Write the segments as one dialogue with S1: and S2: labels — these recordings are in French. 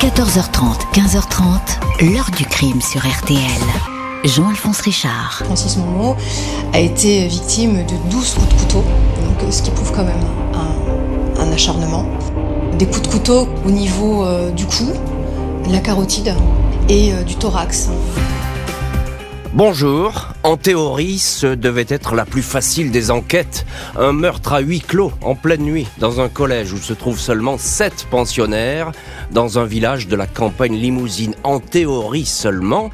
S1: 14h30, 15h30, l'heure du crime sur RTL. Jean-Alphonse Richard.
S2: Francis Monmont a été victime de 12 coups de couteau, donc, ce qui prouve quand même un, un acharnement. Des coups de couteau au niveau euh, du cou, de la carotide et euh, du thorax.
S3: Bonjour. En théorie, ce devait être la plus facile des enquêtes. Un meurtre à huis clos, en pleine nuit, dans un collège où se trouvent seulement sept pensionnaires, dans un village de la campagne limousine. En théorie seulement,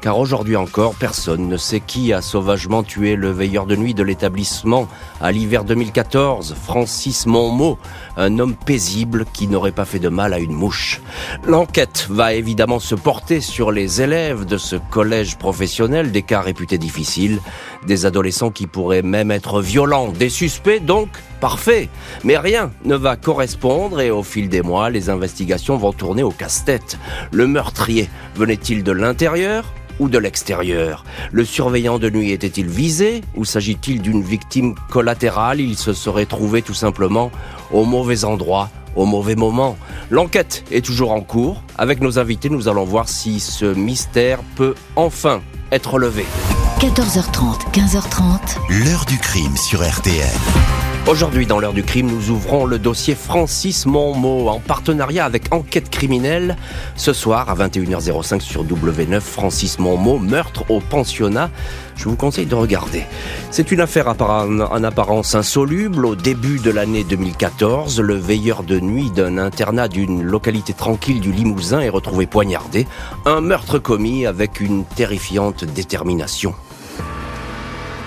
S3: car aujourd'hui encore, personne ne sait qui a sauvagement tué le veilleur de nuit de l'établissement à l'hiver 2014, Francis Monmot, un homme paisible qui n'aurait pas fait de mal à une mouche. L'enquête va évidemment se porter sur les élèves de ce collège professionnel, des cas réputés difficiles, des adolescents qui pourraient même être violents, des suspects donc parfaits. Mais rien ne va correspondre et au fil des mois, les investigations vont tourner au casse-tête. Le meurtrier venait-il de l'intérieur? Ou de l'extérieur Le surveillant de nuit était-il visé ou s'agit-il d'une victime collatérale? Il se serait trouvé tout simplement au mauvais endroit au mauvais moment. L'enquête est toujours en cours. Avec nos invités, nous allons voir si ce mystère peut enfin être levé.
S1: 14h30, 15h30.
S4: L'heure du crime sur RTL.
S3: Aujourd'hui, dans l'heure du crime, nous ouvrons le dossier Francis Monmot en partenariat avec Enquête criminelle. Ce soir, à 21h05 sur W9, Francis Monmot, meurtre au pensionnat. Je vous conseille de regarder. C'est une affaire en apparence insoluble. Au début de l'année 2014, le veilleur de nuit d'un internat d'une localité tranquille du Limousin est retrouvé poignardé. Un meurtre commis avec une terrifiante détermination.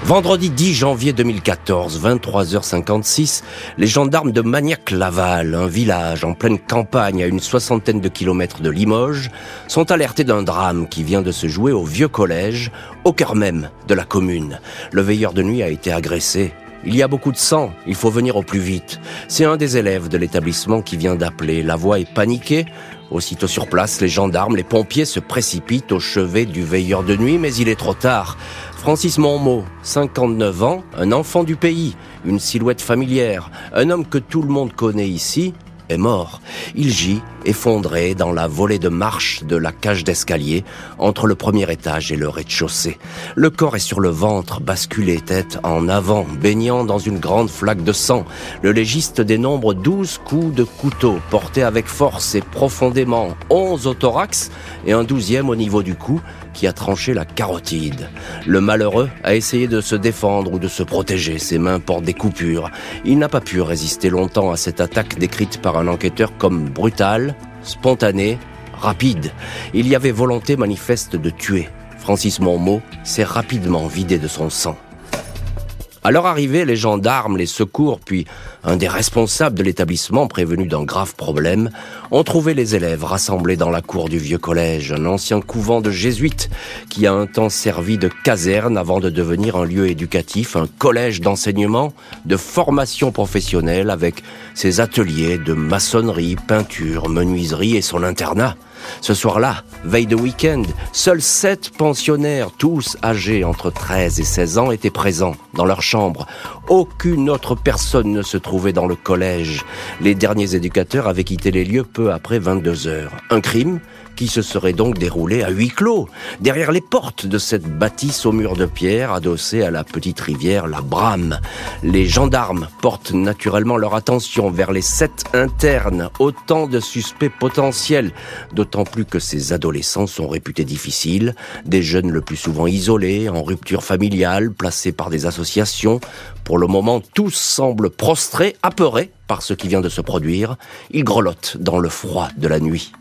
S3: Vendredi 10 janvier 2014, 23h56, les gendarmes de Magnac-Laval, un village en pleine campagne à une soixantaine de kilomètres de Limoges, sont alertés d'un drame qui vient de se jouer au vieux collège, au cœur même de la commune. Le veilleur de nuit a été agressé. Il y a beaucoup de sang, il faut venir au plus vite. C'est un des élèves de l'établissement qui vient d'appeler. La voix est paniquée. Aussitôt sur place, les gendarmes, les pompiers se précipitent au chevet du veilleur de nuit, mais il est trop tard. Francis Monmot, 59 ans, un enfant du pays, une silhouette familière, un homme que tout le monde connaît ici, est mort. Il gît, effondré dans la volée de marche de la cage d'escalier, entre le premier étage et le rez-de-chaussée. Le corps est sur le ventre, basculé tête en avant, baignant dans une grande flaque de sang. Le légiste dénombre douze coups de couteau, portés avec force et profondément, onze au thorax et un douzième au niveau du cou, qui a tranché la carotide. Le malheureux a essayé de se défendre ou de se protéger, ses mains portent des coupures. Il n'a pas pu résister longtemps à cette attaque décrite par un enquêteur comme brutale, spontanée, rapide. Il y avait volonté manifeste de tuer. Francis Monmot s'est rapidement vidé de son sang. À leur arrivée, les gendarmes, les secours, puis un des responsables de l'établissement prévenu d'un grave problème, ont trouvé les élèves rassemblés dans la cour du vieux collège, un ancien couvent de jésuites qui a un temps servi de caserne avant de devenir un lieu éducatif, un collège d'enseignement, de formation professionnelle avec ses ateliers de maçonnerie, peinture, menuiserie et son internat. Ce soir-là, veille de week-end, seuls sept pensionnaires, tous âgés entre 13 et 16 ans, étaient présents dans leur chambre. Aucune autre personne ne se trouvait dans le collège. Les derniers éducateurs avaient quitté les lieux peu après 22 heures. Un crime? Qui se serait donc déroulé à huis clos, derrière les portes de cette bâtisse au mur de pierre adossée à la petite rivière la Brame. Les gendarmes portent naturellement leur attention vers les sept internes, autant de suspects potentiels, d'autant plus que ces adolescents sont réputés difficiles, des jeunes le plus souvent isolés, en rupture familiale, placés par des associations. Pour le moment, tous semblent prostrés, apeurés par ce qui vient de se produire. Ils grelottent dans le froid de la nuit.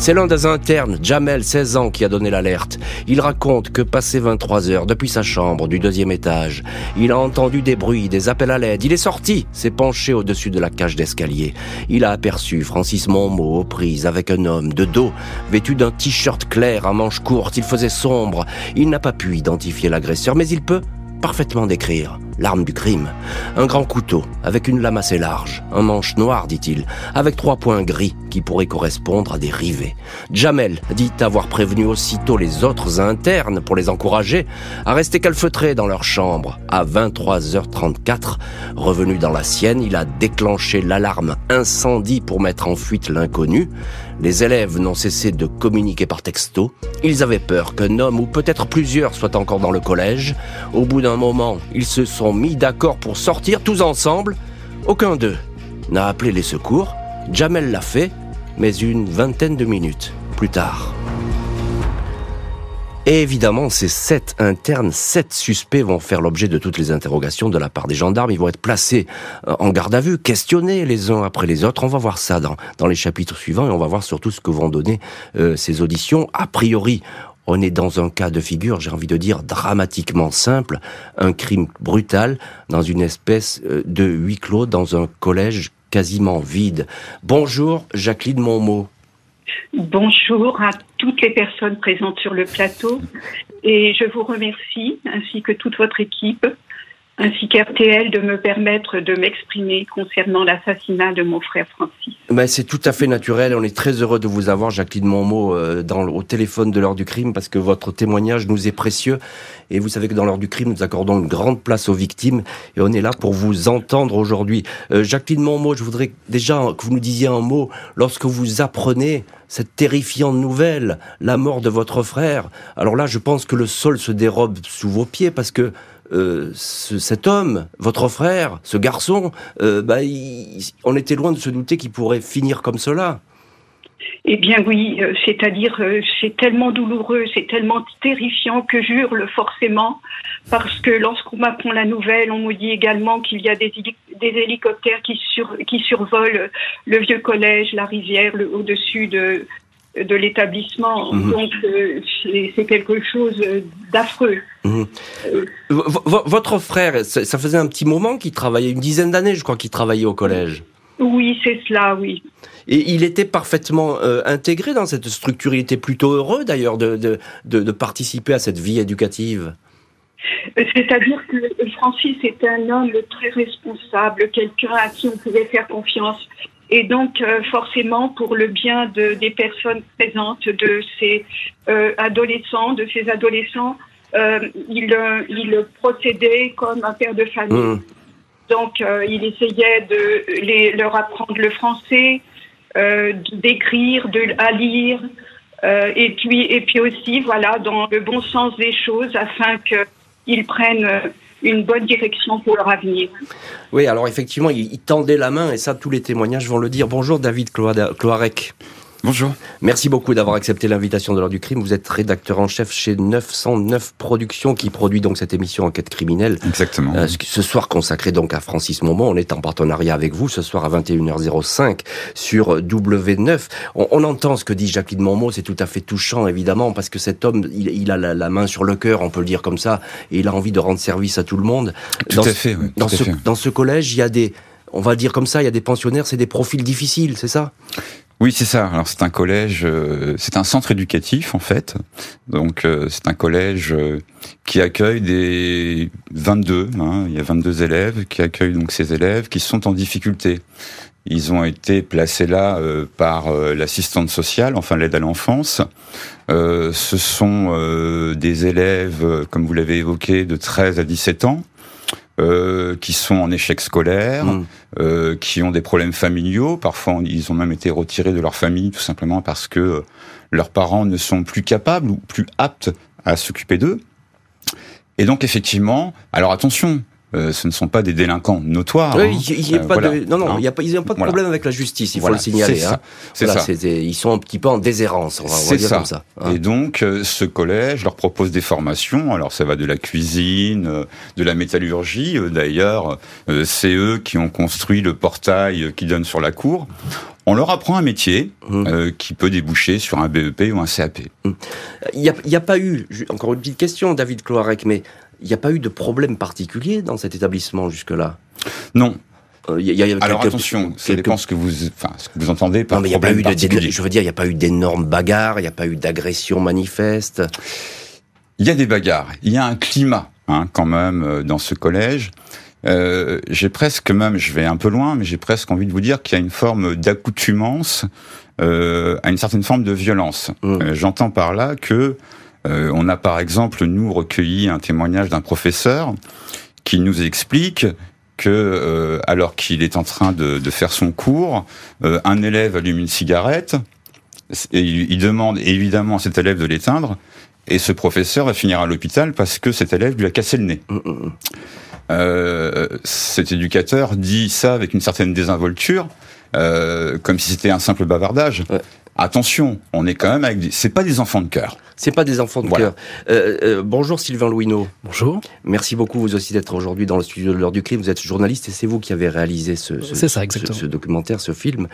S3: C'est l'un des internes, Jamel, 16 ans, qui a donné l'alerte. Il raconte que passé 23 heures depuis sa chambre du deuxième étage, il a entendu des bruits, des appels à l'aide. Il est sorti, s'est penché au-dessus de la cage d'escalier. Il a aperçu Francis Monmot aux prises avec un homme de dos, vêtu d'un t-shirt clair à manches courtes. Il faisait sombre. Il n'a pas pu identifier l'agresseur, mais il peut parfaitement décrire l'arme du crime. Un grand couteau, avec une lame assez large, un manche noir, dit-il, avec trois points gris qui pourraient correspondre à des rivets. Jamel dit avoir prévenu aussitôt les autres internes pour les encourager à rester calfeutrés dans leur chambre. À 23h34, revenu dans la sienne, il a déclenché l'alarme incendie pour mettre en fuite l'inconnu. Les élèves n'ont cessé de communiquer par texto. Ils avaient peur qu'un homme ou peut-être plusieurs soient encore dans le collège. Au bout d'un moment, ils se sont mis d'accord pour sortir tous ensemble. Aucun d'eux n'a appelé les secours. Jamel l'a fait, mais une vingtaine de minutes plus tard. Et évidemment, ces sept internes, sept suspects vont faire l'objet de toutes les interrogations de la part des gendarmes. Ils vont être placés euh, en garde à vue, questionnés les uns après les autres. On va voir ça dans, les chapitres suivants et on va voir surtout ce que vont donner euh, ces auditions. A priori, on est dans un cas de figure, j'ai envie de dire, dramatiquement simple, un crime brutal dans une espèce euh, de huis clos dans un collège quasiment vide. Bonjour, Jacqueline Monmot.
S5: Bonjour à toutes les personnes présentes sur le plateau et je vous remercie ainsi que toute votre équipe ainsi qu'RTL de me permettre de m'exprimer concernant l'assassinat de mon frère Francis.
S3: Ben, c'est tout à fait naturel. On est très heureux de vous avoir, Jacqueline Monmot, euh, au téléphone de l'heure du crime, parce que votre témoignage nous est précieux. Et vous savez que dans l'heure du crime, nous accordons une grande place aux victimes. Et on est là pour vous entendre aujourd'hui. Euh, Jacqueline Monmot, je voudrais déjà que vous nous disiez un mot. Lorsque vous apprenez cette terrifiante nouvelle, la mort de votre frère, alors là, je pense que le sol se dérobe sous vos pieds, parce que euh, ce, cet homme, votre frère, ce garçon, euh, bah, on était loin de se douter qu'il pourrait finir comme cela.
S5: Eh bien oui, euh, c'est-à-dire euh, c'est tellement douloureux, c'est tellement terrifiant que j'hurle forcément parce que lorsqu'on m'apprend la nouvelle, on me dit également qu'il y a des, des hélicoptères qui, sur, qui survolent le vieux collège, la rivière, le, au-dessus de, de l'établissement. Mmh. Donc euh, c'est quelque chose d'affreux.
S3: Mmh. Euh, votre frère, ça faisait un petit moment qu'il travaillait, une dizaine d'années, je crois, qu'il travaillait au collège.
S5: Oui, c'est cela, oui.
S3: Et il était parfaitement euh, intégré dans cette structure. Il était plutôt heureux, d'ailleurs, de, de, de, de, participer à cette vie éducative.
S5: C'est-à-dire que Francis était un homme très responsable, quelqu'un à qui on pouvait faire confiance. Et donc, euh, forcément, pour le bien de, des personnes présentes, de ces euh, adolescents, de ces adolescents, euh, il, euh, il procédait comme un père de famille. Mmh. Donc, euh, il essayait de leur apprendre le français, d'écrire, de, à lire, et puis et puis aussi, voilà, dans le bon sens des choses, afin qu'ils prennent une bonne direction pour leur avenir.
S3: Oui, alors effectivement, il, il tendait la main, et ça, tous les témoignages vont le dire. Bonjour David Cloarec.
S6: Bonjour.
S3: Merci beaucoup d'avoir accepté l'invitation de l'heure du crime. Vous êtes rédacteur en chef chez 909 Productions qui produit donc cette émission Enquête criminelle.
S6: Exactement.
S3: Euh, ce soir consacré donc à Francis Momont. On est en partenariat avec vous ce soir à 21h05 sur W9. On, on entend ce que dit Jacqueline Momont. C'est tout à fait touchant évidemment parce que cet homme, il, il a la, la, main sur le cœur, on peut le dire comme ça, et il a envie de rendre service à tout le monde.
S6: Tout
S3: dans
S6: à fait. Oui,
S3: dans, ce,
S6: fait.
S3: dans ce collège, il y a des on va dire comme ça, il y a des pensionnaires, c'est des profils difficiles, c'est ça?
S6: Oui, c'est ça. Alors c'est un collège, euh, c'est un centre éducatif en fait. Donc euh, c'est un collège euh, qui accueille des 22, hein, il y a 22 élèves qui accueillent donc ces élèves qui sont en difficulté. Ils ont été placés là par l'assistante sociale, enfin l'aide à l'enfance. Ce sont des élèves, comme vous l'avez évoqué, de 13 à 17 ans. Euh, qui sont en échec scolaire, mmh. euh, qui ont des problèmes familiaux. Parfois, ils ont même été retirés de leur famille tout simplement parce que leurs parents ne sont plus capables ou plus aptes à s'occuper d'eux. Et donc, effectivement, alors attention, euh, ce ne sont pas des délinquants notoires.
S3: Oui, hein. il y, a euh, pas voilà. de, non, non, il y a pas, ils n'ont pas de voilà. problème avec la justice, il faut le signaler.
S6: C'est
S3: hein.
S6: ça.
S3: Ils sont un petit peu en déshérence, on va, on va dire
S6: ça.
S3: comme ça.
S6: Hein. Et donc, euh, ce collège leur propose des formations. Alors, ça va de la cuisine, de la métallurgie. D'ailleurs, c'est eux qui ont construit le portail qui donne sur la cour. On leur apprend un métier mmh. euh, qui peut déboucher sur un BEP ou un CAP.
S3: Mmh. Il n'y a, pas eu, encore une petite question, David Cloarec, mais il n'y a pas eu de problème particulier dans cet établissement jusque-là?
S6: Non.
S3: Euh, y a, y a
S6: Alors
S3: quelques,
S6: attention, ça dépend ce que vous, enfin, ce que vous entendez par
S3: non, mais
S6: problème
S3: y a pas eu
S6: particulier.
S3: De, je veux dire, il n'y a pas eu d'énormes bagarres, il n'y a pas eu d'agressions manifestes.
S6: Il y a des bagarres, il y a un climat hein, quand même, euh, dans ce collège. Euh, j'ai presque même, je vais un peu loin, mais j'ai presque envie de vous dire qu'il y a une forme d'accoutumance euh, à une certaine forme de violence.
S3: Mmh.
S6: Euh, J'entends par là que euh, on a par exemple nous recueilli un témoignage d'un professeur qui nous explique que euh, alors qu'il est en train de, de faire son cours, euh, un élève allume une cigarette et il, il demande évidemment à cet élève de l'éteindre. Et ce professeur va finir à l'hôpital parce que cet élève lui a cassé le nez.
S3: Mm, mm, mm.
S6: Euh, cet éducateur dit ça avec une certaine désinvolture, euh, comme si c'était un simple bavardage.
S3: Ouais.
S6: Attention, on est quand même avec des... C'est pas des enfants de cœur.
S3: C'est pas des enfants de
S6: Voilà.
S3: cœur. Euh, euh, bonjour Sylvain Louineau.
S7: Bonjour.
S3: Merci beaucoup vous aussi d'être aujourd'hui dans le studio de l'heure du crime. Vous êtes journaliste et c'est vous qui avez réalisé ce, ce-
S7: C'est ça,
S3: ce-
S7: exactement.
S3: ce documentaire, ce film.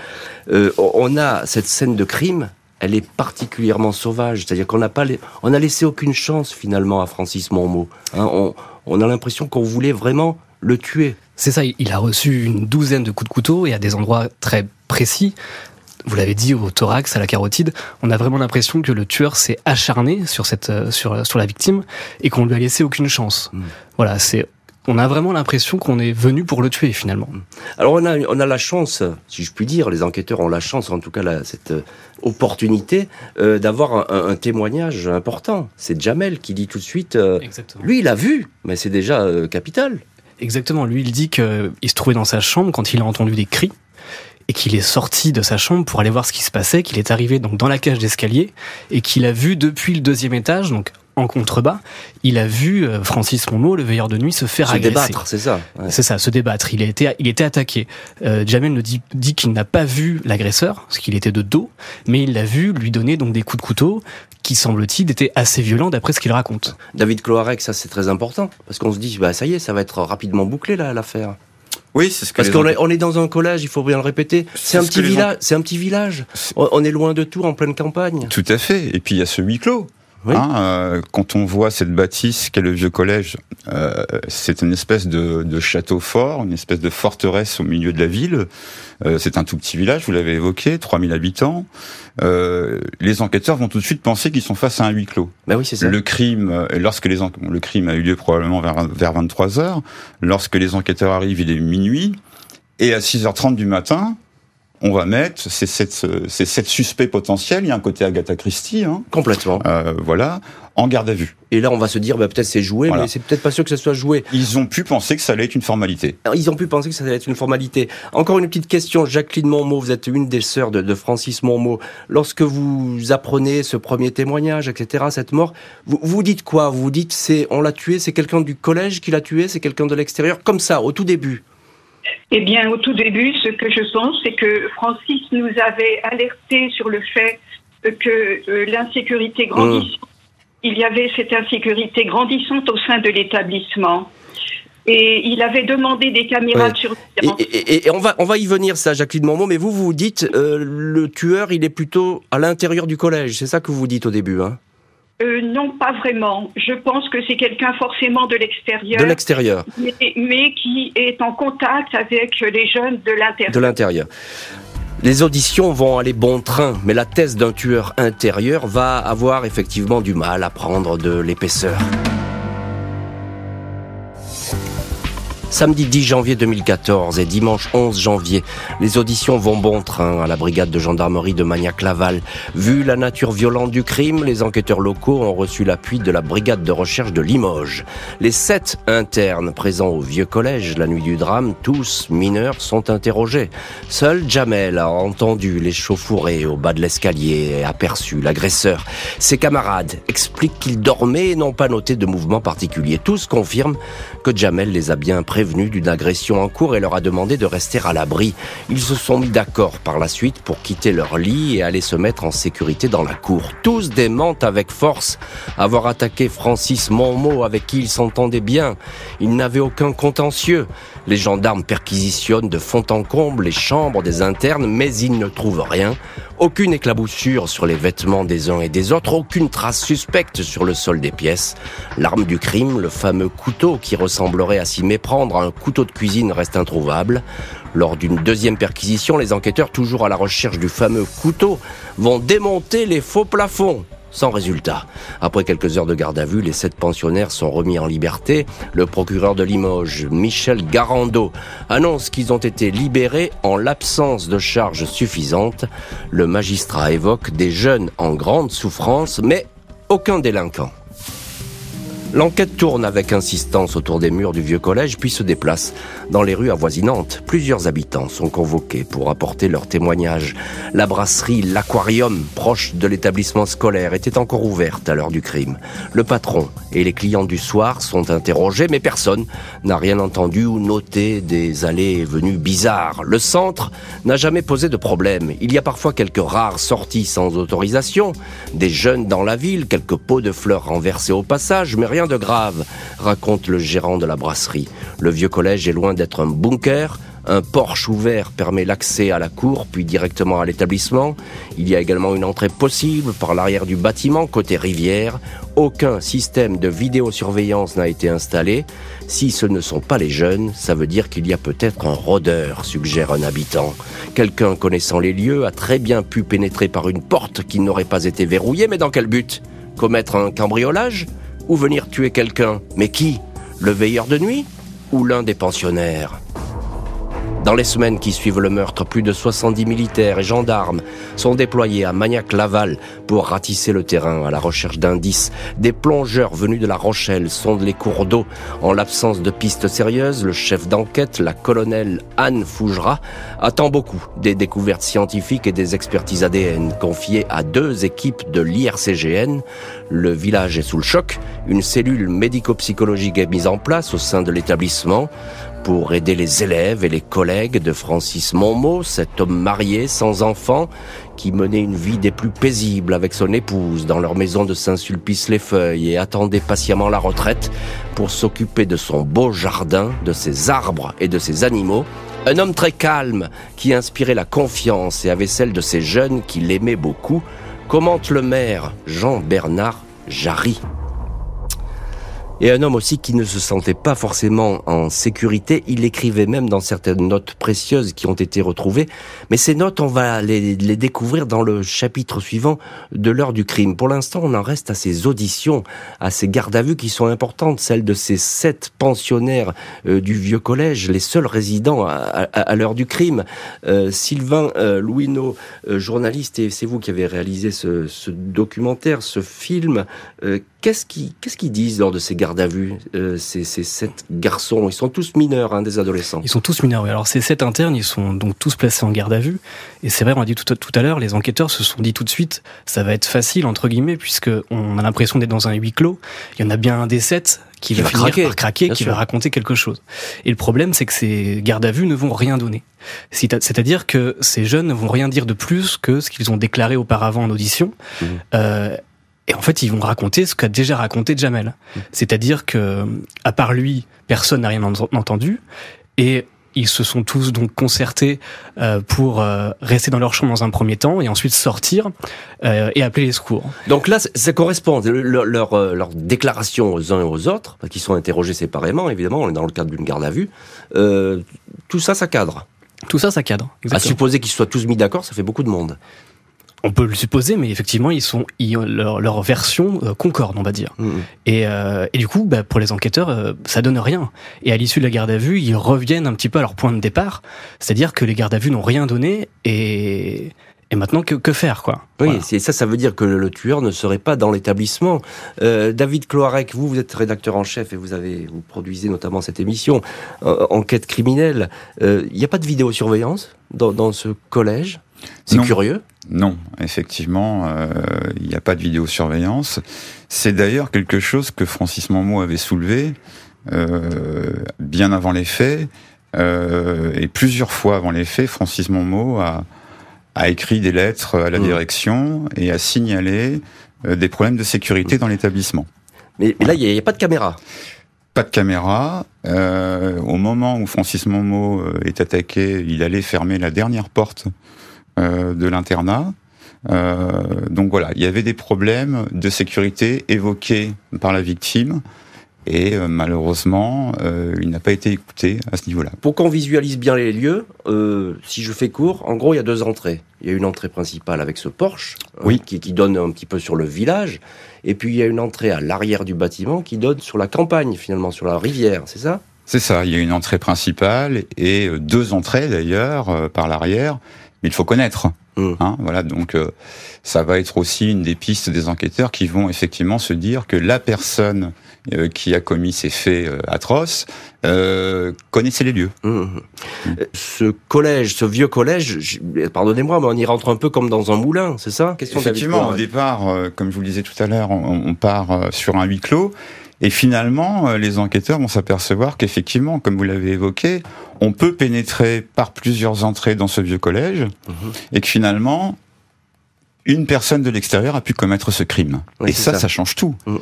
S3: Euh, on a cette scène de crime. Elle est particulièrement sauvage, c'est-à-dire qu'on n'a pas, les- on a laissé aucune chance finalement à Francis Monmot. Hein, on, on a l'impression qu'on voulait vraiment le tuer.
S7: C'est ça, il a reçu une douzaine de coups de couteau et à des endroits très précis. Vous l'avez dit, au thorax, à la carotide, on a vraiment l'impression que le tueur s'est acharné sur cette, euh, sur, sur la victime et qu'on lui a laissé aucune chance.
S3: Mm.
S7: Voilà, c'est, on a vraiment l'impression qu'on est venu pour le tuer finalement.
S3: Alors on a, on a la chance, si je puis dire, les enquêteurs ont la chance, en tout cas la- cette euh, opportunité, euh, d'avoir un, un témoignage important. C'est Jamel qui dit tout de suite, euh, lui il a vu, mais c'est déjà euh, capital.
S7: Exactement. Lui, il dit qu'il se trouvait dans sa chambre quand il a entendu des cris et qu'il est sorti de sa chambre pour aller voir ce qui se passait, qu'il est arrivé donc dans la cage d'escalier et qu'il a vu depuis le deuxième étage, donc en contrebas, il a vu euh, Francis Monmot, le veilleur de nuit, se faire
S3: Se
S7: agresser.
S3: débattre, c'est ça. ouais.
S7: C'est ça, se débattre. Il a été, il était attaqué. Euh, Jamel nous dit, dit qu'il n'a pas vu l'agresseur, parce qu'il était de dos, mais il l'a vu lui donner donc des coups de couteau qui, semble-t-il, étaient assez violents d'après ce qu'il raconte.
S3: David Cloarec, ça c'est très important, parce qu'on se dit, bah ça y est, ça va être rapidement bouclé là l'affaire.
S6: Oui, c'est ce que
S3: Parce qu'on est, on est dans un collège, il faut bien le répéter.
S6: C'est
S3: un
S6: ce
S3: petit village. C'est un petit village. On est loin de tout, en pleine campagne.
S6: Tout à fait. Et puis il y a ce huis clos.
S3: Oui.
S6: Hein, euh, quand on voit cette bâtisse qu'est le vieux collège, euh, c'est une espèce de, de château fort, une espèce de forteresse au milieu de la ville. Euh, c'est un tout petit village, vous l'avez évoqué, 3000 habitants. Euh, les enquêteurs vont tout de suite penser qu'ils sont face à un huis clos.
S3: Bah oui, c'est ça.
S6: Le crime, euh, lorsque les le crime a eu lieu probablement vers, vers 23 heures. Lorsque les enquêteurs arrivent, il est minuit. Et à 6h30 du matin, on va mettre ces sept, ces sept suspects potentiels. Il y a un côté Agatha Christie, hein,
S3: Complètement.
S6: euh, voilà, en garde à vue.
S3: Et là, on va se dire, bah, peut-être c'est joué,
S6: Voilà.
S3: mais c'est peut-être pas sûr que ce soit joué.
S6: Ils ont pu penser que ça allait être une formalité.
S3: Ils ont pu penser que ça allait être une formalité. Encore une petite question, Jacqueline Monmot, vous êtes une des sœurs de, de Francis Monmot. Lorsque vous apprenez ce premier témoignage, etc., cette mort, vous vous dites quoi? Vous vous dites, c'est on l'a tué, c'est quelqu'un du collège qui l'a tué, c'est quelqu'un de l'extérieur, comme ça, au tout début?
S5: Eh bien, au tout début, ce que je pense, c'est que Francis nous avait alerté sur le fait euh, que euh, l'insécurité grandissante, il y avait cette insécurité grandissante au sein de l'établissement. Et il avait demandé des caméras
S3: Ouais.
S5: de
S3: Et,
S5: surveillance.
S3: et- et- et on va on va y venir, ça, Jacqueline Monmot. Mais vous, vous dites, euh, le tueur, il est plutôt à l'intérieur du collège. C'est ça que vous dites au début, hein
S5: Euh, non, pas vraiment. Je pense que c'est quelqu'un forcément de l'extérieur,
S3: De l'extérieur.
S5: mais, mais qui est en contact avec les jeunes de l'intérieur.
S3: de l'intérieur. Les auditions vont aller bon train, mais la thèse d'un tueur intérieur va avoir effectivement du mal à prendre de l'épaisseur. Samedi 10 janvier 2014 et dimanche 11 janvier, les auditions vont bon train à la brigade de gendarmerie de Magnac-Laval. Vu la nature violente du crime, les enquêteurs locaux ont reçu l'appui de la brigade de recherche de Limoges. Les sept internes présents au vieux collège la nuit du drame, tous mineurs, sont interrogés. Seul Jamel a entendu les chauffourées au bas de l'escalier et aperçu l'agresseur. Ses camarades expliquent qu'ils dormaient et n'ont pas noté de mouvement particulier. Tous confirment que Jamel les a bien d'une agression en cours et leur a demandé de rester à l'abri. Ils se sont mis d'accord par la suite pour quitter leur lit et aller se mettre en sécurité dans la cour. Tous démentent avec force avoir attaqué Francis Monmot avec qui ils s'entendaient bien. Ils n'avaient aucun contentieux. Les gendarmes perquisitionnent de fond en comble les chambres des internes, mais ils ne trouvent rien. Aucune éclaboussure sur les vêtements des uns et des autres, aucune trace suspecte sur le sol des pièces. L'arme du crime, le fameux couteau qui ressemblerait à s'y méprendre à un couteau de cuisine, reste introuvable. Lors d'une deuxième perquisition, les enquêteurs, toujours à la recherche du fameux couteau, vont démonter les faux plafonds. Sans résultat. Après quelques heures de garde à vue, les sept pensionnaires sont remis en liberté. Le procureur de Limoges, Michel Garando, annonce qu'ils ont été libérés en l'absence de charges suffisantes. Le magistrat évoque des jeunes en grande souffrance, mais aucun délinquant. L'enquête tourne avec insistance autour des murs du vieux collège puis se déplace dans les rues avoisinantes. Plusieurs habitants sont convoqués pour apporter leur témoignage. La brasserie L'Aquarium, proche de l'établissement scolaire, était encore ouverte à l'heure du crime. Le patron et les clients du soir sont interrogés, mais personne n'a rien entendu ou noté des allées et venues bizarres. Le centre n'a jamais posé de problème. Il y a parfois quelques rares sorties sans autorisation, des jeunes dans la ville, quelques pots de fleurs renversés au passage, mais rien de grave, raconte le gérant de la brasserie. Le vieux collège est loin d'être un bunker. Un porche ouvert permet l'accès à la cour, puis directement à l'établissement. Il y a également une entrée possible par l'arrière du bâtiment, côté rivière. Aucun système de vidéosurveillance n'a été installé. Si ce ne sont pas les jeunes, ça veut dire qu'il y a peut-être un rôdeur, suggère un habitant. Quelqu'un connaissant les lieux a très bien pu pénétrer par une porte qui n'aurait pas été verrouillée, mais dans quel but? Commettre un cambriolage? Ou venir tuer quelqu'un. Mais qui? Le veilleur de nuit ou l'un des pensionnaires? Dans les semaines qui suivent le meurtre, plus de 70 militaires et gendarmes sont déployés à Magnac-Laval pour ratisser le terrain à la recherche d'indices. Des plongeurs venus de La Rochelle sondent les cours d'eau. En l'absence de pistes sérieuses, le chef d'enquête, la colonelle Anne Fougera, attend beaucoup des découvertes scientifiques et des expertises ADN confiées à deux équipes de l'IRCGN. Le village est sous le choc. Une cellule médico-psychologique est mise en place au sein de l'établissement pour aider les élèves et les collègues de Francis Monmot, cet homme marié sans enfant qui menait une vie des plus paisibles avec son épouse dans leur maison de Saint-Sulpice-les-Feuilles et attendait patiemment la retraite pour s'occuper de son beau jardin, de ses arbres et de ses animaux. Un homme très calme qui inspirait la confiance et avait celle de ces jeunes qui l'aimaient beaucoup, commente le maire Jean-Bernard Jarry et un homme aussi qui ne se sentait pas forcément en sécurité. Il écrivait même dans certaines notes précieuses qui ont été retrouvées. Mais ces notes, on va les, découvrir dans le chapitre suivant de l'heure du crime. Pour l'instant, on en reste à ces auditions, à ces gardes à vue qui sont importantes, celles de ces sept pensionnaires euh, du vieux collège, les seuls résidents à, l'heure du crime. Euh, Sylvain euh, Louineau, euh, journaliste, et c'est vous qui avez réalisé ce, ce documentaire, ce film. Qu'est-ce qu'ils disent lors de ces gardes à vue, euh, ces, sept garçons Ils sont tous mineurs, hein, des adolescents.
S7: Ils sont tous mineurs, oui. Alors ces sept internes, ils sont donc tous placés en garde à vue. Et c'est vrai, on a dit tout, à l'heure, les enquêteurs se sont dit tout de suite, ça va être facile, entre guillemets, puisque on a l'impression d'être dans un huis clos. Il y en a bien un des sept qui, va, finir craquer, par craquer, qui va raconter quelque chose. Et le problème, c'est que ces gardes à vue ne vont rien donner. C'est-à-dire que ces jeunes ne vont rien dire de plus que ce qu'ils ont déclaré auparavant en audition. Mmh. Euh, et en fait, ils vont raconter ce qu'a déjà raconté Jamel. C'est-à-dire que, à part lui, personne n'a rien entendu. Et ils se sont tous donc concertés euh, pour euh, rester dans leur chambre dans un premier temps et ensuite sortir euh, et appeler les secours.
S3: Donc là, ça correspond leur, leur, leur déclaration aux uns et aux autres, qu'ils sont interrogés séparément, évidemment, on est dans le cadre d'une garde à vue. tout ça, ça cadre.
S7: Tout ça, ça cadre.
S3: À supposer qu'ils soient tous mis d'accord, ça fait beaucoup de monde.
S7: On peut le supposer, mais effectivement, ils sont, leur, leur, version euh, concorde, on va dire. Mm, mm. Et, euh, et, du coup, bah, pour les enquêteurs, euh, ça donne rien. Et à l'issue de la garde à vue, ils reviennent un petit peu à leur point de départ, c'est-à-dire que les gardes à vue n'ont rien donné et et maintenant, que, que faire, quoi?
S3: Oui, c'est ça, ça veut dire que le, tueur ne serait pas dans l'établissement. Euh, David Cloarec, vous, vous êtes rédacteur en chef et vous avez, vous produisez notamment cette émission, Enquête criminelle. Il n'y a pas de vidéosurveillance dans, dans ce collège? C'est curieux
S6: Non, effectivement, euh, il n'y a pas de vidéosurveillance. C'est d'ailleurs quelque chose que Francis Mamot avait soulevé euh, bien avant les faits. Euh, et plusieurs fois avant les faits, Francis Mamot a, écrit des lettres à la mmh. direction et a signalé des problèmes de sécurité dans l'établissement.
S3: Mais, là, il n'y a, pas de caméra
S6: pas de caméra. au moment où Francis Momo est attaqué, il allait fermer la dernière porte de l'internat. Euh, donc voilà, il y avait des problèmes de sécurité évoqués par la victime Et euh, malheureusement, euh, il n'a pas été écouté à ce niveau-là.
S3: Pour qu'on visualise bien les lieux, euh, si je fais court, en gros, il y a deux entrées. Il y a une entrée principale avec ce porche, hein,
S6: Oui.
S3: qui, qui donne un petit peu sur le village, et puis il y a une entrée à l'arrière du bâtiment qui donne sur la campagne, finalement, sur la rivière, c'est ça?
S6: C'est ça, il y a une entrée principale et euh, deux entrées d'ailleurs euh, par l'arrière, mais il faut connaître.
S3: Mm.
S6: Hein, voilà, donc euh, ça va être aussi une des pistes des enquêteurs qui vont effectivement se dire que la personne euh, qui a commis ces faits euh, atroces connaissait les lieux.
S3: Mhm. Euh, Ce collège, ce vieux collège, pardonnez-moi, mais on y rentre un peu comme dans un moulin, c'est ça? Question
S6: Effectivement, au départ, comme je vous le disais tout à l'heure, on, on part sur un huis clos. Et finalement, euh, les enquêteurs vont s'apercevoir qu'effectivement, comme vous l'avez évoqué, on peut pénétrer par plusieurs entrées dans ce vieux collège,
S3: Mhm.
S6: et que finalement, une personne de l'extérieur a pu commettre ce crime.
S3: Oui,
S6: et ça,
S3: ça.
S6: ça, change tout.
S3: Mhm.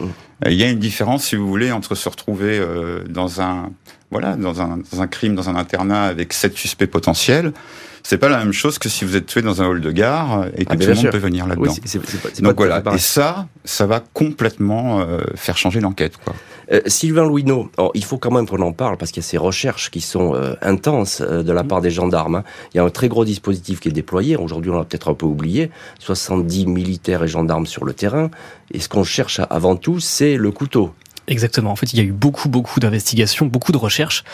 S6: Euh, Il y a une différence, si vous voulez, entre se retrouver euh, dans un voilà dans un, dans un crime, dans un internat avec sept suspects potentiels. C'est pas la même chose que si vous êtes tué dans un hall de gare et que
S3: Ah,
S6: tout le monde
S3: sûr.
S6: peut venir là-dedans.
S3: Oui, c'est- c'est- c'est
S6: Donc voilà, et ça, ça va complètement euh, faire changer l'enquête. Quoi.
S3: Euh, Sylvain Louineau, il faut quand même qu'on en parle parce qu'il y a ces recherches qui sont euh, intenses euh, de la part des gendarmes. hein. Il y a un très gros dispositif qui est déployé. Aujourd'hui, on l'a peut-être un peu oublié. 70 militaires et gendarmes sur le terrain. Et ce qu'on cherche avant tout, c'est le couteau.
S7: Exactement. En fait, il y a eu beaucoup, beaucoup d'investigations, beaucoup de recherches.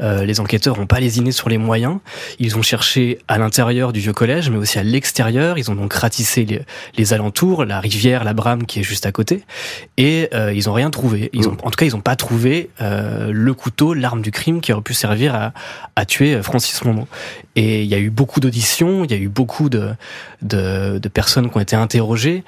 S7: Euh, les enquêteurs n'ont pas lésiné sur les moyens. Ils ont cherché à l'intérieur du vieux collège, mais aussi à l'extérieur. Ils ont donc ratissé les, les alentours, la rivière, la Brame qui est juste à côté, et euh, ils ont rien trouvé. Ils ont, en tout cas, ils n'ont pas trouvé euh, le couteau, l'arme du crime qui aurait pu servir à, à tuer Francis Monod. Et il y a eu beaucoup d'auditions, il y a eu beaucoup de, de, de personnes qui ont été interrogées.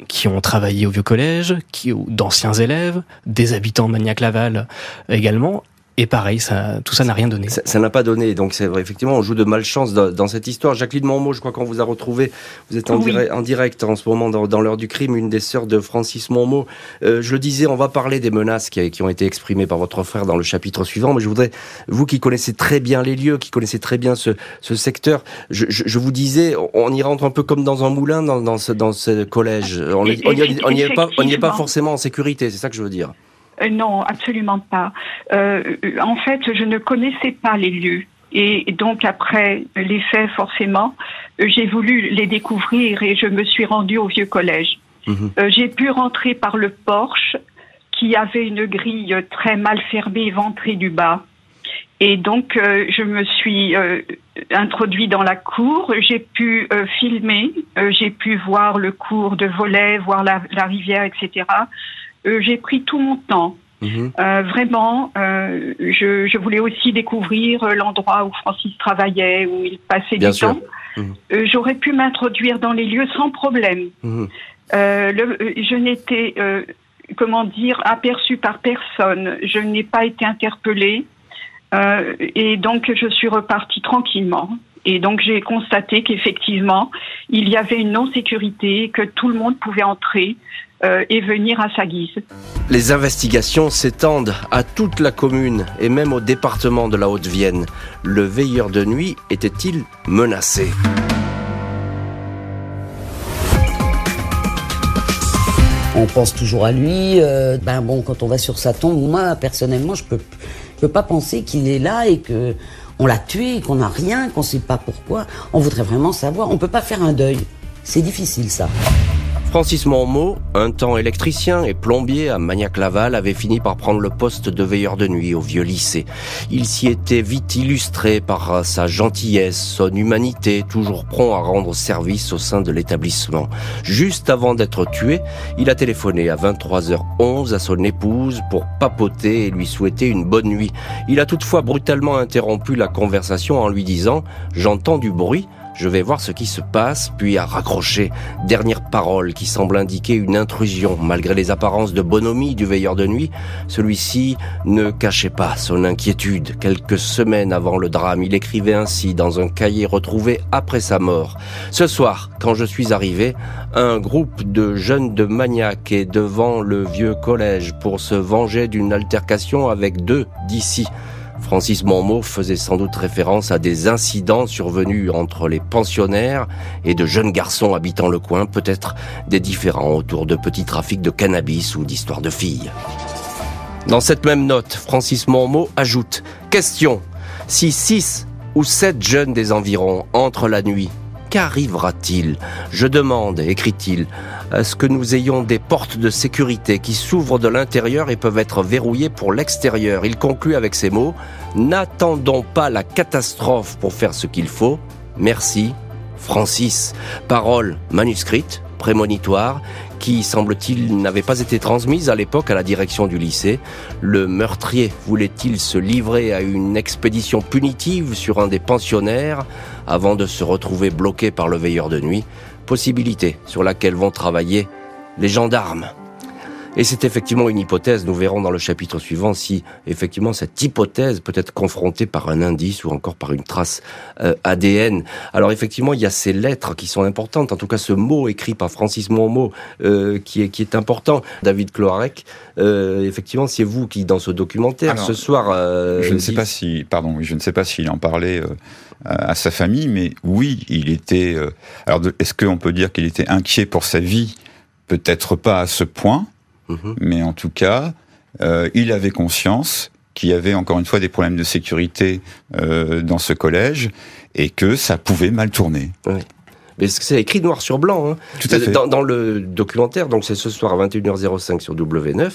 S7: Euh, qui ont travaillé au vieux collège, qui d'anciens élèves, des habitants de Magnac-Laval également. Et pareil, ça, tout ça n'a rien donné.
S3: Ça n'a pas donné. Donc c'est vrai, effectivement, on joue de malchance dans, dans cette histoire. Jacqueline Monmot, je crois qu'on vous a retrouvé. Vous êtes en,
S5: Oui.
S3: direct, en direct en ce moment dans, dans l'heure du crime, une des sœurs de Francis Monmot. Euh, je le disais, on va parler des menaces qui, qui ont été exprimées par votre frère dans le chapitre suivant. Mais je voudrais, vous qui connaissez très bien les lieux, qui connaissez très bien ce, ce secteur, je, je, je vous disais, on- y rentre un peu comme dans un moulin dans, dans, ce, dans ce collège. On n'y on y est- on y est pas, on y est pas
S5: Effectivement.
S3: forcément en sécurité. C'est ça que je veux dire.
S5: Euh, non, absolument pas. Euh, en fait, je ne connaissais pas les lieux. Et donc après les faits, forcément, euh, j'ai voulu les découvrir et je me suis rendue au vieux collège.
S3: Mhm.
S5: Euh, j'ai pu rentrer par le porche qui avait une grille très mal fermée, ventrée du bas. Et donc, euh, je me suis euh, introduit dans la cour. J'ai pu filmer, j'ai pu voir le cours de volet, voir la, la rivière, etc. Euh, j'ai pris tout mon temps.
S3: Mhm.
S5: Euh, vraiment, euh, je, je voulais aussi découvrir l'endroit où Francis travaillait, où il passait
S3: Bien
S5: du
S3: sûr.
S5: temps.
S3: Mhm.
S5: Euh, J'aurais pu m'introduire dans les lieux sans problème.
S3: Mhm.
S5: Le- je n'étais, comment dire, aperçue par personne. Je n'ai pas été interpellée. Et donc, je suis repartie tranquillement. Et donc, j'ai constaté qu'effectivement, il y avait une non-sécurité, que tout le monde pouvait entrer euh, et venir à sa guise.
S3: Les investigations s'étendent à toute la commune et même au département de la Haute-Vienne. Le veilleur de nuit était-il menacé?
S8: On pense toujours à lui. euh, ben bon, quand on va sur sa tombe, moi personnellement, je peux, je peux pas penser qu'il est là et que on l'a tué, qu'on n'a rien, qu'on sait pas pourquoi. On voudrait vraiment savoir. On peut pas faire un deuil. C'est difficile ça.
S3: Francis Monmot, un temps électricien et plombier à Magnac-Laval, avait fini par prendre le poste de veilleur de nuit au vieux lycée. Il s'y était vite illustré par sa gentillesse, son humanité, toujours prompt à rendre service au sein de l'établissement. Juste avant d'être tué, il a téléphoné à 23h11 à son épouse pour papoter et lui souhaiter une bonne nuit. Il a toutefois brutalement interrompu la conversation en lui disant ⁇ J'entends du bruit ⁇ je vais voir ce qui se passe, puis a raccroché. Dernière parole qui semble indiquer une intrusion. Malgré les apparences de bonhomie du veilleur de nuit, celui-ci ne cachait pas son inquiétude. Quelques semaines avant le drame, il écrivait ainsi dans un cahier retrouvé après sa mort. Ce soir, quand je suis arrivé, un groupe de jeunes de maniaques est devant le vieux collège pour se venger d'une altercation avec deux d'ici. Francis Monmot faisait sans doute référence à des incidents survenus entre les pensionnaires et de jeunes garçons habitant le coin, peut-être des différends autour de petits trafics de cannabis ou d'histoires de filles. Dans cette même note, Francis Monmot ajoute Question si six ou sept jeunes des environs entrent la nuit, qu'arrivera-t-il? Je demande, écrit-il, à ce que nous ayons des portes de sécurité qui s'ouvrent de l'intérieur et peuvent être verrouillées pour l'extérieur. Il conclut avec ces mots N'attendons pas la catastrophe pour faire ce qu'il faut. Merci, Francis. Parole manuscrite, prémonitoire, qui, semble-t-il, n'avait pas été transmise à l'époque à la direction du lycée. Le meurtrier voulait-il se livrer à une expédition punitive sur un des pensionnaires avant de se retrouver bloqué par le veilleur de nuit? Possibilité sur laquelle vont travailler les gendarmes. Et c'est effectivement une hypothèse. Nous verrons dans le chapitre suivant si effectivement cette hypothèse peut être confrontée par un indice ou encore par une trace euh, ADN. Alors effectivement, il y a ces lettres qui sont importantes. En tout cas, ce mot écrit par Francis Monmot euh, qui est qui est important. David Cloarec, euh, effectivement, c'est vous qui dans ce documentaire ce soir.
S6: Je ne sais pas si, pardon, je ne sais pas s'il en parlait à sa famille, mais oui, il était. alors, est-ce qu'on peut dire qu'il était inquiet pour sa vie? Peut-être pas à ce point. Mhm. Mais en tout cas, euh, il avait conscience qu'il y avait encore une fois des problèmes de sécurité euh, dans ce collège et que ça pouvait mal tourner.
S3: Oui. Mais c'est écrit noir sur blanc. Hein.
S6: Tout à fait.
S3: Dans, dans le documentaire, donc c'est ce soir à 21h05 sur W9,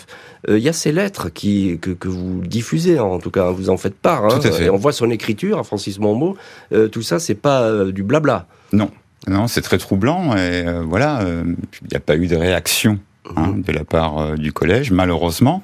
S3: euh, il y a ces lettres qui, que, que, vous diffusez, en tout cas, vous en faites part. Hein,
S6: tout à fait.
S3: Et on voit son écriture, à Francis Monmot, euh, tout ça, c'est pas euh, du blabla.
S6: Non, non, c'est très troublant et voilà, il n'y a pas eu de réaction hein, de la part du collège, malheureusement.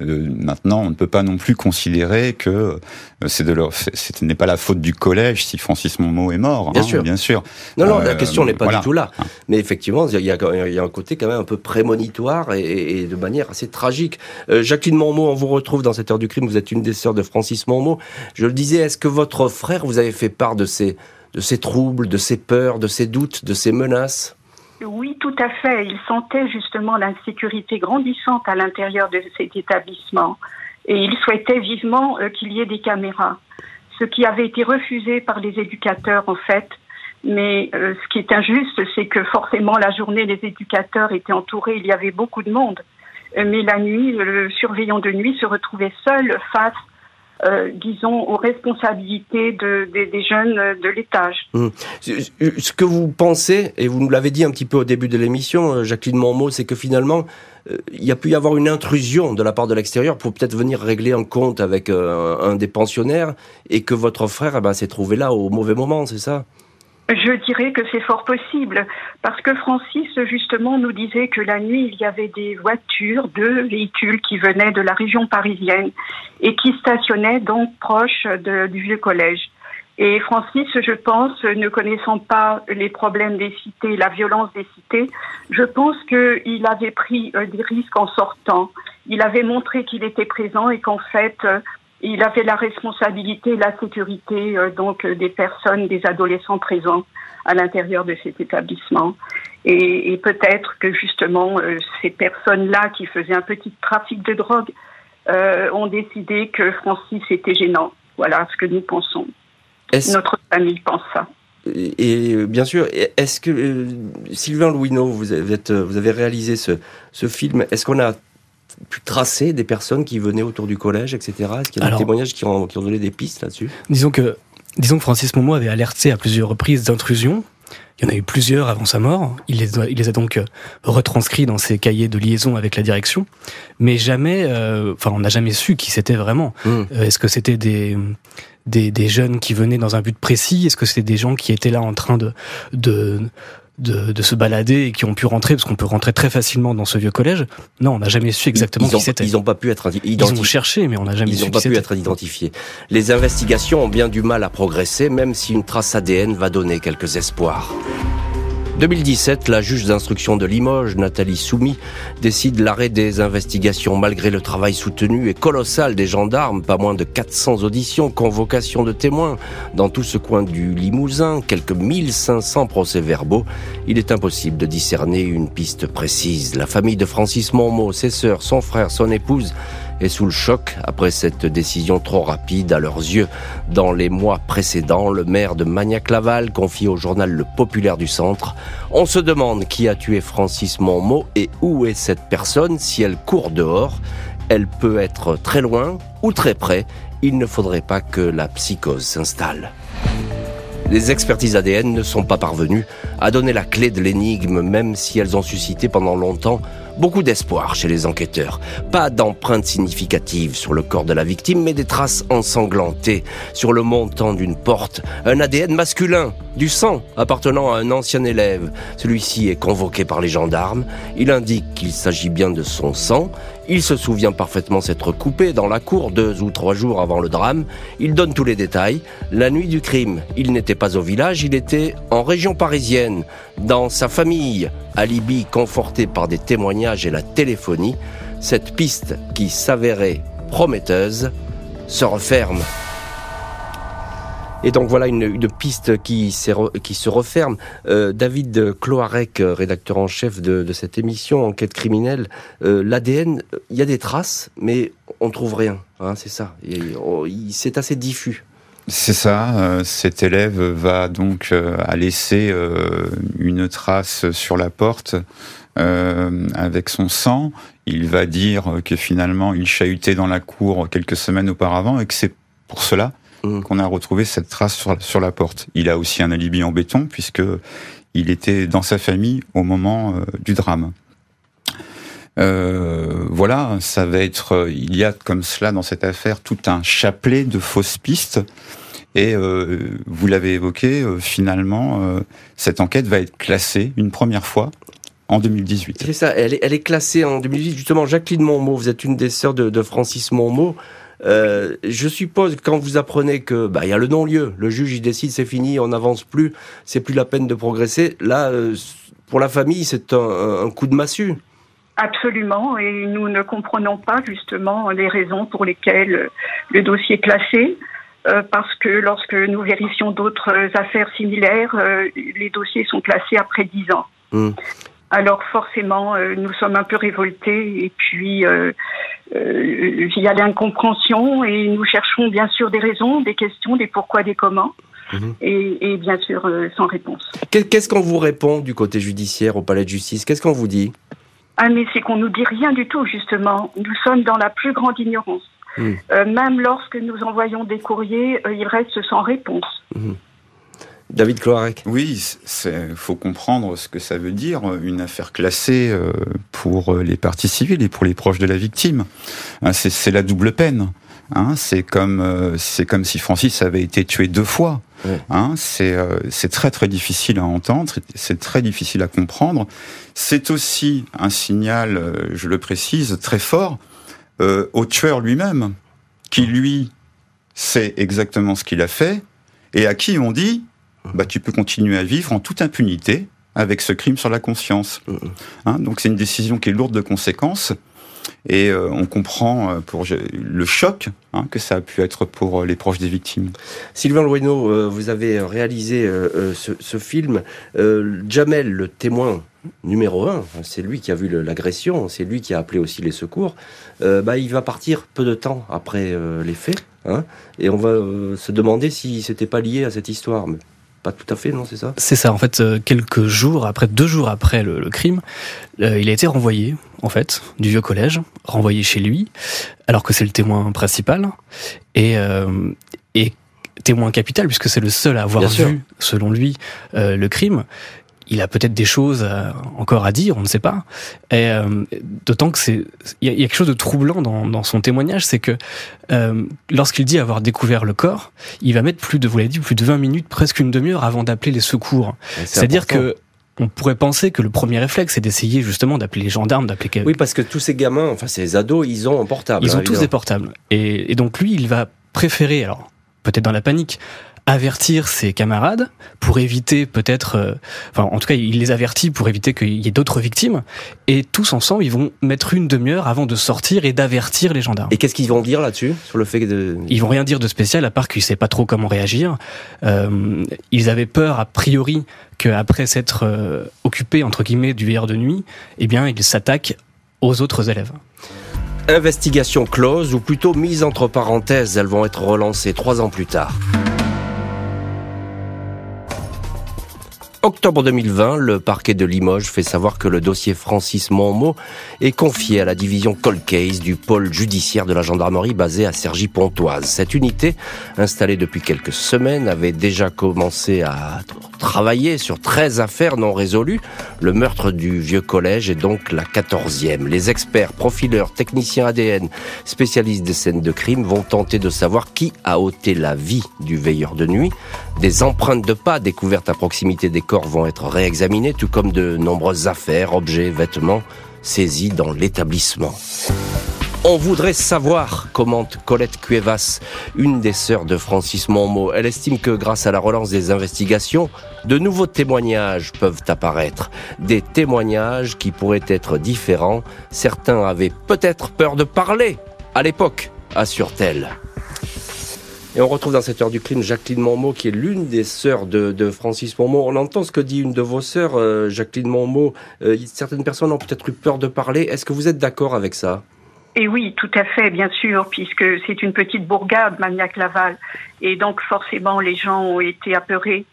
S6: Euh, maintenant, on ne peut pas non plus considérer que euh, c'est de leur, ce n'est pas la faute du collège si Francis Monmot est mort.
S3: Bien
S6: hein,
S3: sûr,
S6: bien sûr.
S3: Non, non, la question n'est pas
S6: voilà.
S3: du tout là.
S6: Hein.
S3: Mais effectivement, il y, a, il y a un côté quand même un peu prémonitoire et, et de manière assez tragique. Euh, Jacqueline Monmot, on vous retrouve dans cette heure du crime. Vous êtes une des sœurs de Francis Monmot. Je le disais, est-ce que votre frère vous avez fait part de ces, de ces troubles, de ces peurs, de ces doutes, de ces menaces?
S5: Oui, tout à fait. Il sentait justement l'insécurité grandissante à l'intérieur de cet établissement et il souhaitait vivement euh, qu'il y ait des caméras, ce qui avait été refusé par les éducateurs en fait. Mais euh, ce qui est injuste, c'est que forcément la journée, les éducateurs étaient entourés, il y avait beaucoup de monde. Euh, Mais la nuit, le surveillant de nuit se retrouvait seul face euh, disons, aux responsabilités de, de, des jeunes de l'étage.
S3: Mmh. Ce que vous pensez, et vous nous l'avez dit un petit peu au début de l'émission, euh, Jacqueline Monmot, c'est que finalement, euh, il y a pu y avoir une intrusion de la part de l'extérieur pour peut-être venir régler un compte avec euh, un des pensionnaires, et que votre frère eh ben, s'est trouvé là au mauvais moment, c'est ça?
S5: Je dirais que c'est fort possible, parce que Francis, justement, nous disait que la nuit, il y avait des voitures, deux véhicules qui venaient de la région parisienne et qui stationnaient donc proche de, du vieux collège. Et Francis, je pense, ne connaissant pas les problèmes des cités, la violence des cités, je pense qu'il avait pris euh, des risques en sortant. Il avait montré qu'il était présent et qu'en fait, il avait la responsabilité, la sécurité euh, donc des personnes, des adolescents présents à l'intérieur de cet établissement. Et, et peut-être que justement euh, ces personnes-là qui faisaient un petit trafic de drogue euh, ont décidé que Francis était gênant. Voilà ce que nous pensons. Notre famille pense ça.
S3: Et, et bien sûr, est-ce que euh, Sylvain Louineau, vous, êtes, vous avez réalisé ce, ce film Est-ce qu'on a pu tracer des personnes qui venaient autour du collège, etc. Est-ce qu'il y a
S7: Alors,
S3: des témoignages qui ont, qui ont donné des pistes là-dessus?
S7: Disons que, disons que Francis Momo avait alerté à plusieurs reprises d'intrusion. Il y en a eu plusieurs avant sa mort. Il les, a, il les a donc euh, retranscrits dans ses cahiers de liaison avec la direction. Mais jamais, euh, enfin, on n'a jamais su qui c'était vraiment.
S3: Mmh.
S7: Euh, Est-ce que c'était des, des, des jeunes qui venaient dans un but précis? Est-ce que c'était des gens qui étaient là en train de, de de, de, se balader et qui ont pu rentrer, parce qu'on peut rentrer très facilement dans ce vieux collège. Non, on n'a jamais su exactement
S3: ils
S7: qui c'était.
S3: Ils n'ont pas pu être identifiés.
S7: Ils ont cherché, mais on n'a jamais
S3: ils
S7: su
S3: n'ont pas pu être identifiés. Les investigations ont bien du mal à progresser, même si une trace ADN va donner quelques espoirs. 2017, la juge d'instruction de Limoges, Nathalie Soumy, décide l'arrêt des investigations malgré le travail soutenu et colossal des gendarmes, pas moins de 400 auditions, convocations de témoins dans tout ce coin du Limousin, quelques 1500 procès-verbaux. Il est impossible de discerner une piste précise. La famille de Francis Monmot, ses sœurs, son frère, son épouse est sous le choc après cette décision trop rapide à leurs yeux. Dans les mois précédents, le maire de Magnac-Laval confie au journal Le Populaire du Centre On se demande qui a tué Francis Monmot et où est cette personne si elle court dehors. Elle peut être très loin ou très près. Il ne faudrait pas que la psychose s'installe. Les expertises ADN ne sont pas parvenues à donner la clé de l'énigme, même si elles ont suscité pendant longtemps beaucoup d'espoir chez les enquêteurs. Pas d'empreintes significatives sur le corps de la victime, mais des traces ensanglantées sur le montant d'une porte, un ADN masculin, du sang appartenant à un ancien élève. Celui-ci est convoqué par les gendarmes. Il indique qu'il s'agit bien de son sang. Il se souvient parfaitement s'être coupé dans la cour deux ou trois jours avant le drame. Il donne tous les détails. La nuit du crime, il n'était pas au village, il était en région parisienne, dans sa famille. Alibi conforté par des témoignages et la téléphonie, cette piste qui s'avérait prometteuse se referme. Et donc voilà une, piste qui, qui se referme. Euh, David Cloarec, rédacteur en chef de, cette émission Enquête criminelle, euh, l'ADN, il y a des traces, mais on trouve rien. Hein, c'est ça. Oh, c'est assez diffus.
S6: C'est ça. Euh, cet élève va donc à laisser une trace sur la porte avec son sang. Il va dire que finalement il chahutait dans la cour quelques semaines auparavant et que c'est pour cela Mm. qu'on a retrouvé cette trace sur, sur, la porte. Il a aussi un alibi en béton puisque il était dans sa famille au moment euh, du drame. Euh, voilà, ça va être. Il y a comme cela dans cette affaire tout un chapelet de fausses pistes. Et euh, vous l'avez évoqué, euh, finalement, euh, cette enquête va être classée une première fois en 2018.
S3: C'est ça, elle est, classée en 2018. Justement, Jacqueline Monmot, vous êtes une des sœurs de, de Francis Monmot. Euh, je suppose quand vous apprenez que bah il y a le non-lieu, le juge il décide c'est fini, on n'avance plus, c'est plus la peine de progresser. Là, euh, pour la famille, c'est un, coup de massue.
S5: Absolument, et nous ne comprenons pas justement les raisons pour lesquelles le dossier est classé. Euh, parce que lorsque nous vérifions d'autres affaires similaires, les dossiers sont classés après dix ans. Hum. Alors forcément, euh, nous sommes un peu révoltés et puis euh, euh, il y a l'incompréhension et nous cherchons bien sûr des raisons, des questions, des pourquoi, des comment. Mhm. Et, bien sûr sans réponse.
S3: Qu'est-ce qu'on vous répond du côté judiciaire au palais de justice? Qu'est-ce qu'on vous dit?
S5: Ah mais c'est qu'on nous dit rien du tout justement. Nous sommes dans la plus grande ignorance. Mhm. même lorsque nous envoyons des courriers, ils restent sans réponse. Mhm.
S3: David Cloarec.
S6: Oui, il faut comprendre ce que ça veut dire, une affaire classée euh, pour les parties civiles et pour les proches de la victime. Hein, c'est la double peine. Hein, c'est comme euh, c'est comme si Francis avait été tué deux fois. Hein, euh, c'est très très difficile à entendre, c'est très difficile à comprendre. C'est aussi un signal, je le précise, très fort au tueur lui-même, qui lui sait exactement ce qu'il a fait et à qui on dit bah, tu peux continuer à vivre en toute impunité avec ce crime sur la conscience. Euh, euh. Hein, donc c'est une décision qui est lourde de conséquences. Et euh, on comprend euh, pour le choc hein, que ça a pu être pour les proches des victimes.
S3: Sylvain Loineau, vous avez réalisé ce, film. Jamel, le témoin numéro un, c'est lui qui a vu l'agression, c'est lui qui a appelé aussi les secours. bah, il va partir peu de temps après les faits. Hein, et on va se demander si c'était pas lié à cette histoire. Pas tout à fait, non, c'est ça?
S7: C'est ça, en fait, euh, quelques jours après, deux jours après le, crime, euh, il a été renvoyé, en fait, du vieux collège, renvoyé chez lui, alors que c'est le témoin principal, et, euh, et témoin capital, puisque c'est le seul à avoir vu, selon lui, le crime il a peut-être des choses euh, encore à dire, on ne sait pas. Et euh, d'autant que c'est, il y, a quelque chose de troublant dans, dans son témoignage, c'est que euh, lorsqu'il dit avoir découvert le corps, il va mettre plus de, vous l'avez dit, plus de 20 minutes, presque une demi-heure avant d'appeler les secours. C'est-à-dire que on pourrait penser que le premier réflexe, c'est d'essayer justement d'appeler les gendarmes, d'appeler.
S3: Oui, parce que tous ces gamins, enfin ces ados, ils ont un portable.
S7: Ils ont hein, tous des portables. Et, et donc lui, il va préférer, alors peut-être dans la panique, avertir ses camarades pour éviter peut-être, euh, enfin en tout cas il les avertit pour éviter qu'il y ait d'autres victimes et tous ensemble ils vont mettre une demi-heure avant de sortir et d'avertir les gendarmes.
S3: Et qu'est-ce qu'ils vont dire là-dessus sur le fait de
S7: Ils vont rien dire de spécial à part qu'ils savent pas trop comment réagir. Euh, ils avaient peur a priori qu'après s'être euh, occupés entre guillemets du veilleur de nuit, eh bien ils s'attaquent aux autres élèves.
S3: Investigation close ou plutôt mise entre parenthèses, elles vont être relancées trois ans plus tard. Octobre 2020, le parquet de Limoges fait savoir que le dossier Francis Monmot est confié à la division Cold Case du pôle judiciaire de la gendarmerie basée à Cergy-Pontoise. Cette unité, installée depuis quelques semaines, avait déjà commencé à travailler sur 13 affaires non résolues. Le meurtre du vieux collège est donc la 14e. Les experts, profileurs, techniciens ADN, spécialistes des scènes de crime vont tenter de savoir qui a ôté la vie du veilleur de nuit. Des empreintes de pas découvertes à proximité des corps vont être réexaminées, tout comme de nombreuses affaires, objets, vêtements saisis dans l'établissement. On voudrait savoir, commente Colette Cuevas, une des sœurs de Francis Monmot. Elle estime que grâce à la relance des investigations, de nouveaux témoignages peuvent apparaître. Des témoignages qui pourraient être différents. Certains avaient peut-être peur de parler à l'époque, assure-t-elle. Et on retrouve dans cette heure du crime Jacqueline Monmot, qui est l'une des sœurs de, Francis Monmot. On entend ce que dit une de vos sœurs, euh, Jacqueline Monmot. Euh, certaines personnes ont peut-être eu peur de parler. Est-ce que vous êtes d'accord avec ça?
S5: Et oui, tout à fait, bien sûr, puisque c'est une petite bourgade, Magnac-Laval. Et donc, forcément, les gens ont été apeurés.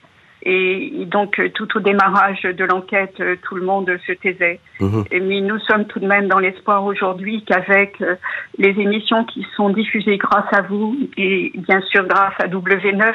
S5: Et donc, tout au démarrage de l'enquête, tout le monde se taisait. Mhm. Mais nous sommes tout de même dans l'espoir aujourd'hui qu'avec euh, les émissions qui sont diffusées grâce à vous et bien sûr grâce à W9,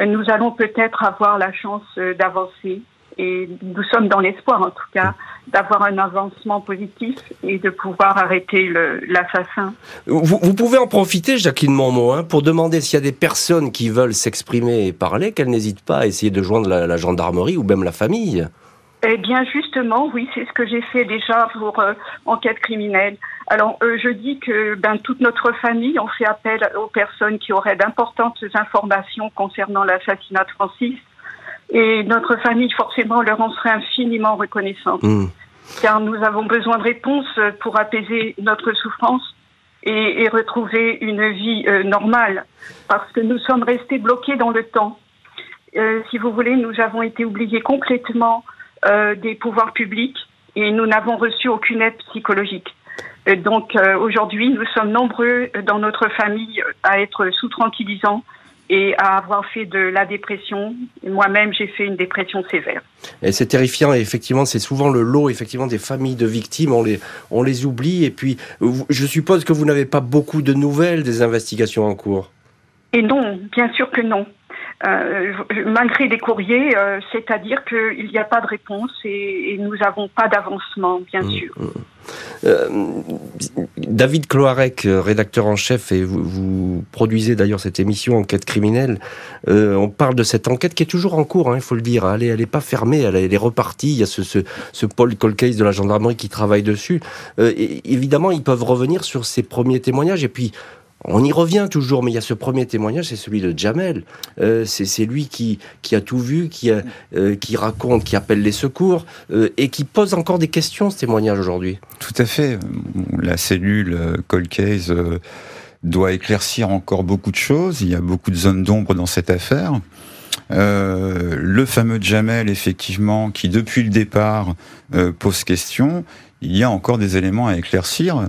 S5: euh, nous allons peut-être avoir la chance euh, d'avancer et nous sommes dans l'espoir, en tout cas, d'avoir un avancement positif et de pouvoir arrêter l'assassin.
S3: Vous, vous, pouvez en profiter, Jacqueline Monmot, hein, pour demander s'il y a des personnes qui veulent s'exprimer et parler, qu'elles n'hésitent pas à essayer de joindre la, gendarmerie ou même la famille.
S5: Eh bien, justement, oui, c'est ce que j'ai fait déjà pour euh, enquête criminelle. Alors, euh, je dis que ben, toute notre famille, on fait appel aux personnes qui auraient d'importantes informations concernant l'assassinat de Francis et notre famille, forcément, leur en serait infiniment reconnaissante. Hmm. Car nous avons besoin de réponses pour apaiser notre souffrance et, et retrouver une vie euh, normale. Parce que nous sommes restés bloqués dans le temps. Euh, si vous voulez, nous avons été oubliés complètement euh, des pouvoirs publics et nous n'avons reçu aucune aide psychologique. donc aujourd'hui, nous sommes nombreux dans notre famille à être sous tranquillisants et à avoir fait de la dépression. Moi-même, j'ai fait une dépression sévère.
S3: Et c'est terrifiant. Et effectivement, c'est souvent le lot effectivement des familles de victimes. On les, on les oublie. Et puis, je suppose que vous n'avez pas beaucoup de nouvelles des investigations en cours?
S5: Et non, bien sûr que non. Euh, malgré des courriers, euh, c'est-à-dire qu'il n'y a pas de réponse et, nous n'avons pas d'avancement, bien mmh, sûr. Mmh.
S3: Euh, David Cloarec, rédacteur en chef, et vous, produisez d'ailleurs cette émission Enquête criminelle. on parle de cette enquête qui est toujours en cours, hein, il faut le dire. Elle n'est pas fermée, elle, est repartie. Il y a ce, ce, ce Paul Colcase de la gendarmerie qui travaille dessus. Et évidemment, ils peuvent revenir sur ces premiers témoignages et puis on y revient toujours, mais il y a ce premier témoignage, c'est celui de Jamel. Euh, c'est lui qui, a tout vu, qui, euh, qui raconte, qui appelle les secours, euh, et qui pose encore des questions, ce témoignage aujourd'hui.
S6: Tout à fait. La cellule Cold Case doit éclaircir encore beaucoup de choses. Il y a beaucoup de zones d'ombre dans cette affaire. le fameux Jamel, effectivement, qui depuis le départ pose question, il y a encore des éléments à éclaircir.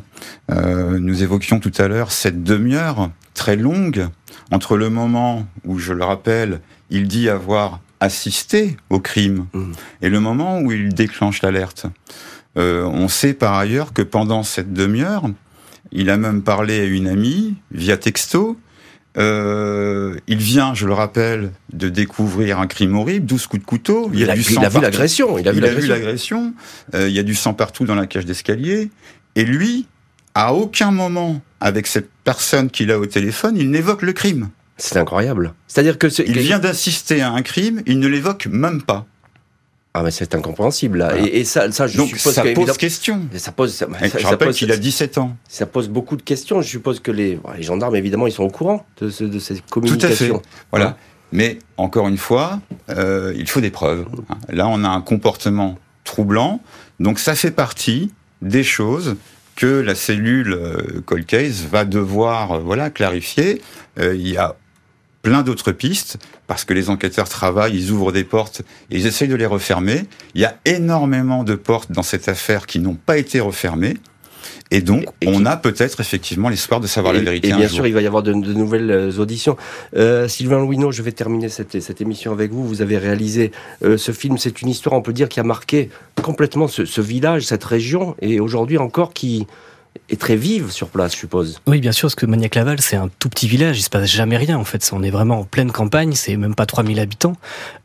S6: Euh, nous évoquions tout à l'heure cette demi-heure très longue entre le moment où, je le rappelle, il dit avoir assisté au crime mmh. et le moment où il déclenche l'alerte. Euh, on sait par ailleurs que pendant cette demi-heure, il a même parlé à une amie via texto euh, il vient, je le rappelle, de découvrir un crime horrible, 12 coups de couteau.
S3: Il, a, du sang vu l'agression.
S6: Il a vu l'agression. Euh, il y a du sang partout dans la cage d'escalier. Et lui, à aucun moment, avec cette personne qu'il a au téléphone, il n'évoque le crime.
S3: C'est incroyable. C'est-à-dire que
S6: il vient d'assister à un crime, il ne l'évoque même pas.
S3: Ah mais c'est incompréhensible là. Et, ça, ça, je
S6: Donc,
S3: suppose
S6: ça pose question.
S3: Ça pose. Ça,
S6: je rappelle qu'il a 17 ans.
S3: Ça pose beaucoup de questions. Je suppose que les, les gendarmes évidemment ils sont au courant de, ce, de ces communications.
S6: Tout à fait. Voilà. Mais encore une fois, euh, il faut des preuves. Là, on a un comportement troublant. Donc ça fait partie des choses que la cellule euh, Cold Case va devoir euh, voilà clarifier. Il y a plein d'autres pistes, parce que les enquêteurs travaillent, ils ouvrent des portes et ils essayent de les refermer. Il y a énormément de portes dans cette affaire qui n'ont pas été refermées. Et donc, on a peut-être effectivement l'espoir de savoir la vérité.
S3: Et bien sûr, il va y avoir de, nouvelles euh, auditions. Euh, Sylvain Louineau, je vais terminer cette, cette émission avec vous. Vous avez réalisé euh, ce film. C'est une histoire, on peut dire, qui a marqué complètement ce, ce village, cette région, et aujourd'hui encore qui est très vive sur place, je suppose.
S7: Oui, bien sûr, parce que Magnac-Laval, c'est un tout petit village, il se passe jamais rien en fait. On est vraiment en pleine campagne, c'est même pas 3000 habitants.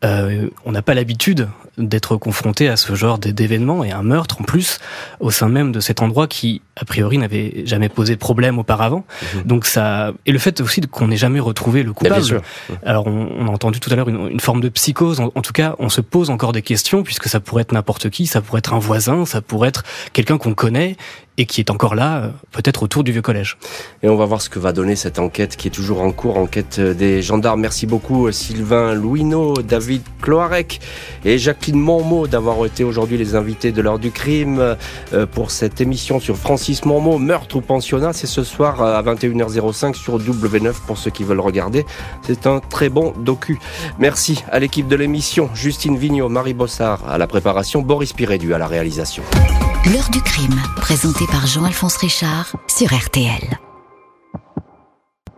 S7: Euh, on n'a pas l'habitude d'être confronté à ce genre d'événements et un meurtre en plus au sein même de cet endroit qui a priori n'avait jamais posé de problème auparavant. Mhm. Donc ça et le fait aussi qu'on n'ait jamais retrouvé le coupable. Alors on, a entendu tout à l'heure une, forme de psychose. En, tout cas, on se pose encore des questions puisque ça pourrait être n'importe qui, ça pourrait être un voisin, ça pourrait être quelqu'un qu'on connaît et qui est encore là, euh, peut-être autour du vieux collège.
S3: Et on va voir ce que va donner cette enquête qui est toujours en cours, enquête des gendarmes. Merci beaucoup Sylvain Louineau, David Cloarec et Jacqueline Mormeau d'avoir été aujourd'hui les invités de l'heure du crime euh, pour cette émission sur Francis Mormeau, meurtre ou pensionnat. C'est ce soir à 21h05 sur W9 pour ceux qui veulent regarder. C'est un très bon docu. Merci à l'équipe de l'émission, Justine Vignot, Marie Bossard à la préparation, Boris Pirédu à la réalisation.
S1: L'heure du crime, présenté par Jean-Alphonse Richard sur RTL.